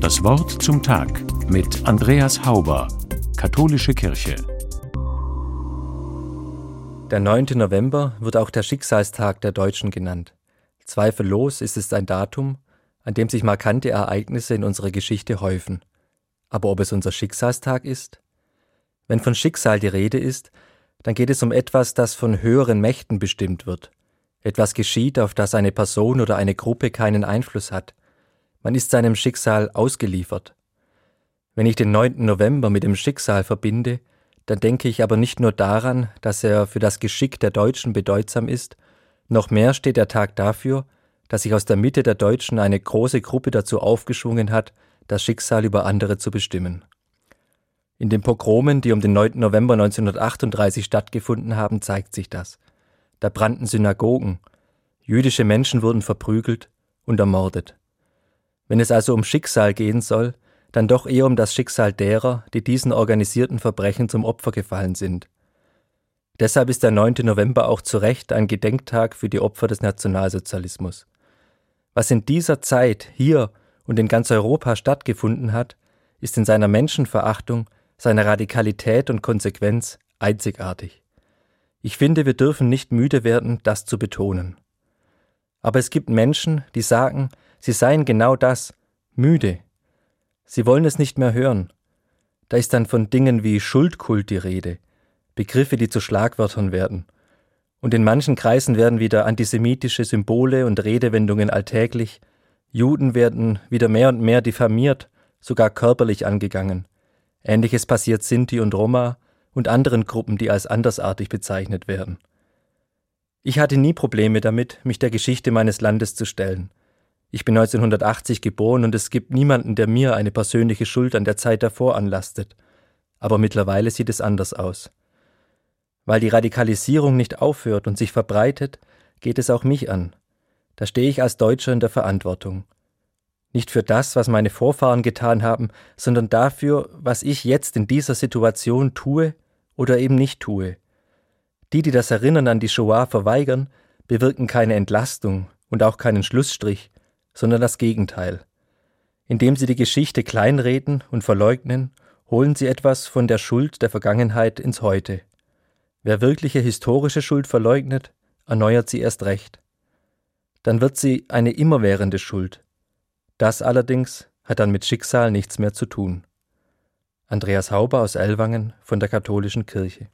Das Wort zum Tag mit Andreas Hauber, Katholische Kirche. Der 9. November wird auch der Schicksalstag der Deutschen genannt. Zweifellos ist es ein Datum, an dem sich markante Ereignisse in unserer Geschichte häufen. Aber ob es unser Schicksalstag ist? Wenn von Schicksal die Rede ist, dann geht es um etwas, das von höheren Mächten bestimmt wird. Etwas geschieht, auf das eine Person oder eine Gruppe keinen Einfluss hat. Man ist seinem Schicksal ausgeliefert. Wenn ich den 9. November mit dem Schicksal verbinde, dann denke ich aber nicht nur daran, dass er für das Geschick der Deutschen bedeutsam ist, noch mehr steht der Tag dafür, dass sich aus der Mitte der Deutschen eine große Gruppe dazu aufgeschwungen hat, das Schicksal über andere zu bestimmen. In den Pogromen, die um den 9. November 1938 stattgefunden haben, zeigt sich das. Da brannten Synagogen, jüdische Menschen wurden verprügelt und ermordet. Wenn es also um Schicksal gehen soll, dann doch eher um das Schicksal derer, die diesen organisierten Verbrechen zum Opfer gefallen sind. Deshalb ist der 9. November auch zu Recht ein Gedenktag für die Opfer des Nationalsozialismus. Was in dieser Zeit hier und in ganz Europa stattgefunden hat, ist in seiner Menschenverachtung, seiner Radikalität und Konsequenz einzigartig. Ich finde, wir dürfen nicht müde werden, das zu betonen. Aber es gibt Menschen, die sagen, sie seien genau das, müde. Sie wollen es nicht mehr hören. Da ist dann von Dingen wie Schuldkult die Rede, Begriffe, die zu Schlagwörtern werden. Und in manchen Kreisen werden wieder antisemitische Symbole und Redewendungen alltäglich, Juden werden wieder mehr und mehr diffamiert, sogar körperlich angegangen. Ähnliches passiert Sinti und Roma und anderen Gruppen, die als andersartig bezeichnet werden. Ich hatte nie Probleme damit, mich der Geschichte meines Landes zu stellen. Ich bin 1980 geboren und es gibt niemanden, der mir eine persönliche Schuld an der Zeit davor anlastet. Aber mittlerweile sieht es anders aus. Weil die Radikalisierung nicht aufhört und sich verbreitet, geht es auch mich an. Da stehe ich als Deutscher in der Verantwortung. Nicht für das, was meine Vorfahren getan haben, sondern dafür, was ich jetzt in dieser Situation tue oder eben nicht tue. Die, die das Erinnern an die Shoah verweigern, bewirken keine Entlastung und auch keinen Schlussstrich, sondern das Gegenteil. Indem sie die Geschichte kleinreden und verleugnen, holen sie etwas von der Schuld der Vergangenheit ins Heute. Wer wirkliche historische Schuld verleugnet, erneuert sie erst recht. Dann wird sie eine immerwährende Schuld, das allerdings hat dann mit Schicksal nichts mehr zu tun. Andreas Hauber aus Ellwangen von der Katholischen Kirche